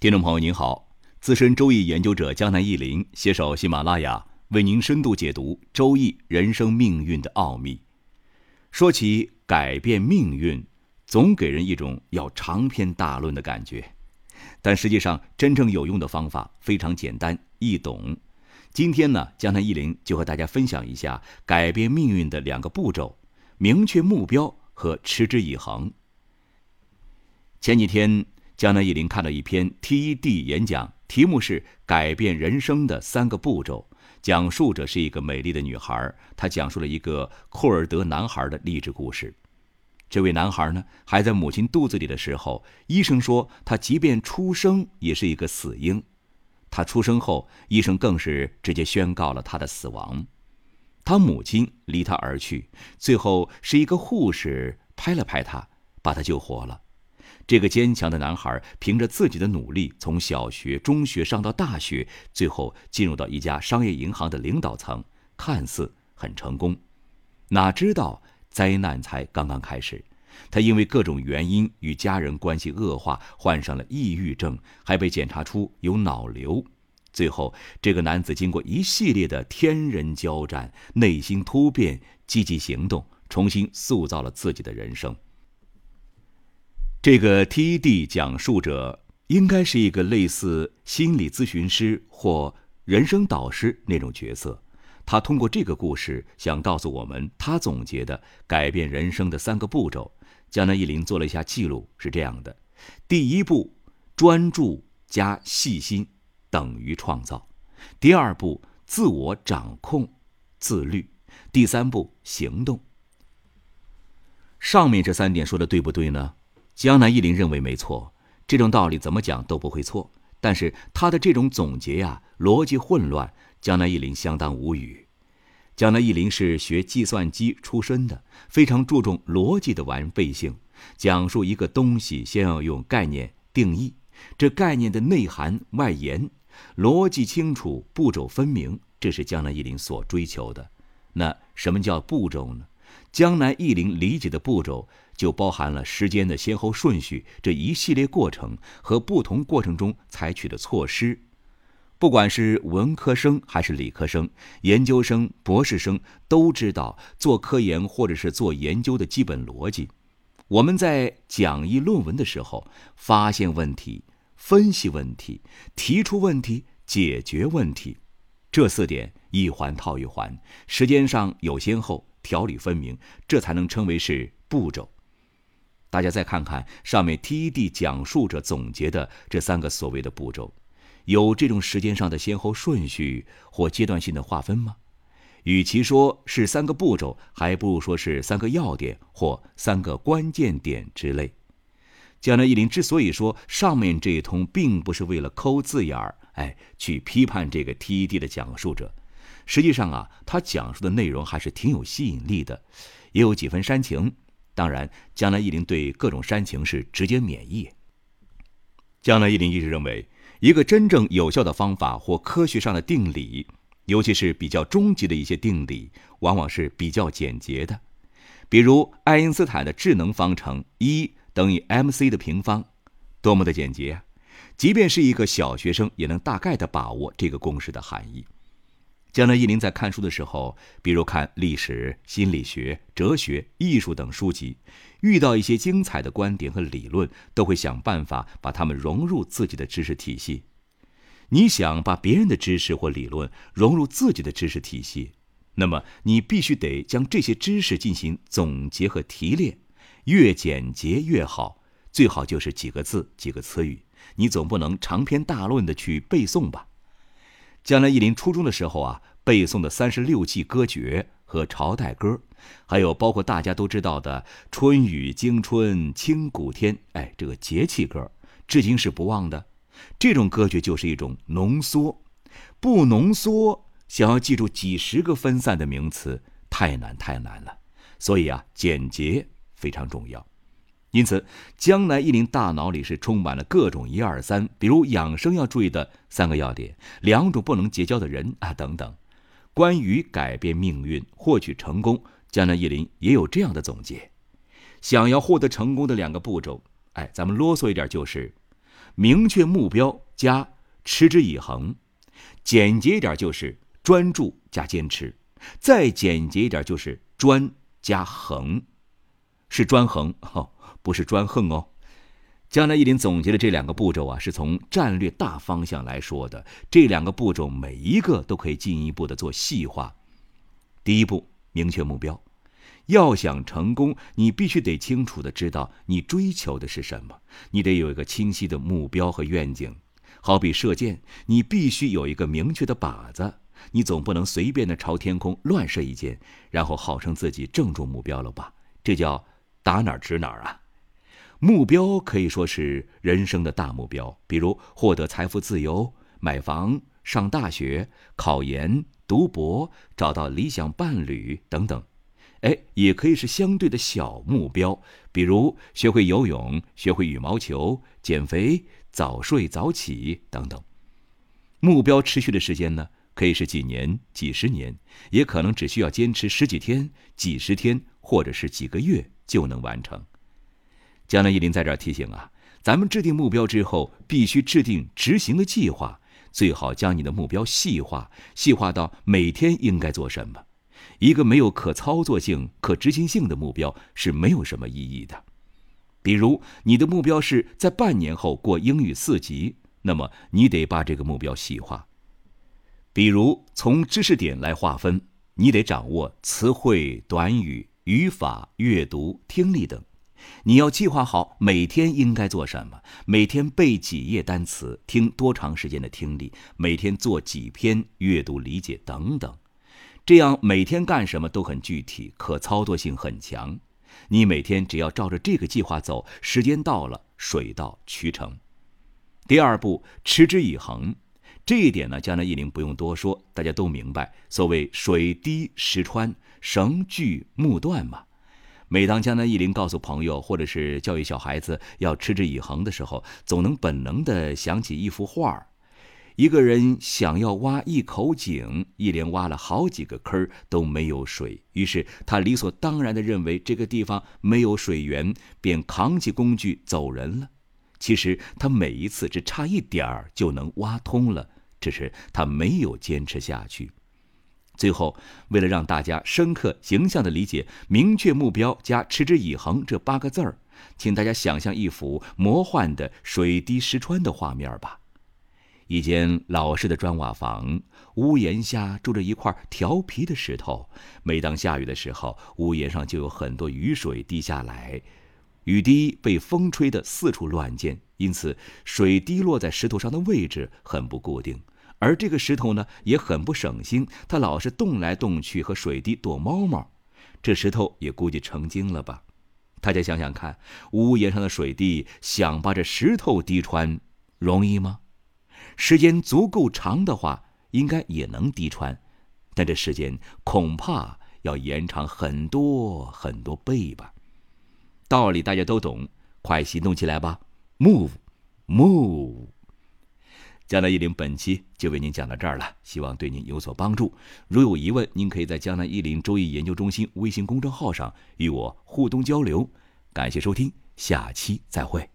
听众朋友您好，资深周易研究者江南忆林携手喜马拉雅，为您深度解读周易人生命运的奥秘。说起改变命运，总给人一种要长篇大论的感觉，但实际上真正有用的方法非常简单易懂。今天呢，江南忆林就和大家分享一下改变命运的两个步骤：明确目标和持之以恒。前几天。江南忆林看了一篇 TED 演讲，题目是“改变人生的三个步骤”，讲述者是一个美丽的女孩，她讲述了一个库尔德男孩的励志故事。这位男孩呢，还在母亲肚子里的时候，医生说他即便出生也是一个死婴。他出生后，医生更是直接宣告了他的死亡。他母亲离他而去，最后是一个护士拍了拍他，把他救活了。这个坚强的男孩凭着自己的努力，从小学、中学上到大学，最后进入到一家商业银行的领导层，看似很成功。哪知道灾难才刚刚开始，他因为各种原因与家人关系恶化，患上了抑郁症，还被检查出有脑瘤。最后，这个男子经过一系列的天人交战，内心突变，积极行动，重新塑造了自己的人生。这个 TED 讲述者应该是一个类似心理咨询师或人生导师那种角色。他通过这个故事想告诉我们，他总结的改变人生的三个步骤。江南一林做了一下记录，是这样的：第一步，专注加细心等于创造；第二步，自我掌控，自律；第三步，行动。上面这三点说的对不对呢？江南忆林认为没错，这种道理怎么讲都不会错。但是他的这种总结呀，逻辑混乱，江南忆林相当无语。江南忆林是学计算机出身的，非常注重逻辑的完备性。讲述一个东西，先要用概念定义，这概念的内涵外延，逻辑清楚，步骤分明，这是江南忆林所追求的。那什么叫步骤呢？江南忆林理解的步骤，就包含了时间的先后顺序这一系列过程和不同过程中采取的措施。不管是文科生还是理科生、研究生、博士生，都知道做科研或者是做研究的基本逻辑。我们在讲义论文的时候，发现问题、分析问题、提出问题、解决问题，这四点一环套一环，时间上有先后。条理分明，这才能称为是步骤。大家再看看上面 TED 讲述者总结的这三个所谓的步骤，有这种时间上的先后顺序或阶段性的划分吗？与其说是三个步骤，还不如说是三个要点或三个关键点之类。江南忆林之所以说上面这一通，并不是为了抠字眼儿，哎，去批判这个 TED 的讲述者。实际上啊，他讲述的内容还是挺有吸引力的，也有几分煽情。当然，江南忆林对各种煽情是直接免疫。江南忆林一直认为，一个真正有效的方法或科学上的定理，尤其是比较终极的一些定理，往往是比较简洁的。比如爱因斯坦的智能方程，E 等于 mc 的平方，多么的简洁啊！即便是一个小学生，也能大概的把握这个公式的含义。江南忆林在看书的时候，比如看历史、心理学、哲学、艺术等书籍，遇到一些精彩的观点和理论，都会想办法把它们融入自己的知识体系。你想把别人的知识或理论融入自己的知识体系，那么你必须得将这些知识进行总结和提炼，越简洁越好，最好就是几个字、几个词语。你总不能长篇大论的去背诵吧？江南忆林初中的时候啊，背诵的三十六计歌诀和朝代歌，还有包括大家都知道的“春雨惊春清谷天”，哎，这个节气歌，至今是不忘的。这种歌诀就是一种浓缩，不浓缩，想要记住几十个分散的名词，太难太难了。所以啊，简洁非常重要。因此，江南一林大脑里是充满了各种一二三，比如养生要注意的三个要点，两种不能结交的人啊等等。关于改变命运、获取成功，江南一林也有这样的总结：想要获得成功的两个步骤，哎，咱们啰嗦一点就是，明确目标加持之以恒。简洁一点就是专注加坚持，再简洁一点就是专加恒，是专横哦，不是专横哦。江南一林总结的这两个步骤啊，是从战略大方向来说的。这两个步骤每一个都可以进一步的做细化。第一步，明确目标。要想成功，你必须得清楚的知道你追求的是什么，你得有一个清晰的目标和愿景。好比射箭，你必须有一个明确的靶子，你总不能随便的朝天空乱射一箭，然后号称自己正中目标了吧？这叫打哪儿指哪儿啊！目标可以说是人生的大目标，比如获得财富自由、买房、上大学、考研、读博、找到理想伴侣等等。哎，也可以是相对的小目标，比如学会游泳、学会羽毛球、减肥。早睡早起等等，目标持续的时间呢，可以是几年、几十年，也可能只需要坚持十几天、几十天，或者是几个月就能完成。江南一林在这儿提醒啊，咱们制定目标之后，必须制定执行的计划，最好将你的目标细化，细化到每天应该做什么。一个没有可操作性、可执行性的目标是没有什么意义的。比如你的目标是在半年后过英语四级，那么你得把这个目标细化。比如从知识点来划分，你得掌握词汇、短语、语法、阅读、听力等。你要计划好每天应该做什么，每天背几页单词，听多长时间的听力，每天做几篇阅读理解等等。这样每天干什么都很具体，可操作性很强。你每天只要照着这个计划走，时间到了，水到渠成。第二步，持之以恒，这一点呢，江南一林不用多说，大家都明白。所谓水滴石穿，绳锯木断嘛。每当江南忆林告诉朋友，或者是教育小孩子要持之以恒的时候，总能本能的想起一幅画儿。一个人想要挖一口井，一连挖了好几个坑都没有水，于是他理所当然地认为这个地方没有水源，便扛起工具走人了。其实他每一次只差一点儿就能挖通了，只是他没有坚持下去。最后，为了让大家深刻、形象地理解“明确目标加持之以恒”这八个字儿，请大家想象一幅魔幻的水滴石穿的画面吧。一间老式的砖瓦房，屋檐下住着一块调皮的石头。每当下雨的时候，屋檐上就有很多雨水滴下来，雨滴被风吹得四处乱溅，因此水滴落在石头上的位置很不固定。而这个石头呢，也很不省心，它老是动来动去，和水滴躲猫猫。这石头也估计成精了吧？大家想想看，屋檐上的水滴想把这石头滴穿，容易吗？时间足够长的话，应该也能滴穿，但这时间恐怕要延长很多很多倍吧。道理大家都懂，快行动起来吧！Move，move。江南一林本期就为您讲到这儿了，希望对您有所帮助。如有疑问，您可以在江南一林周易研究中心微信公众号上与我互动交流。感谢收听，下期再会。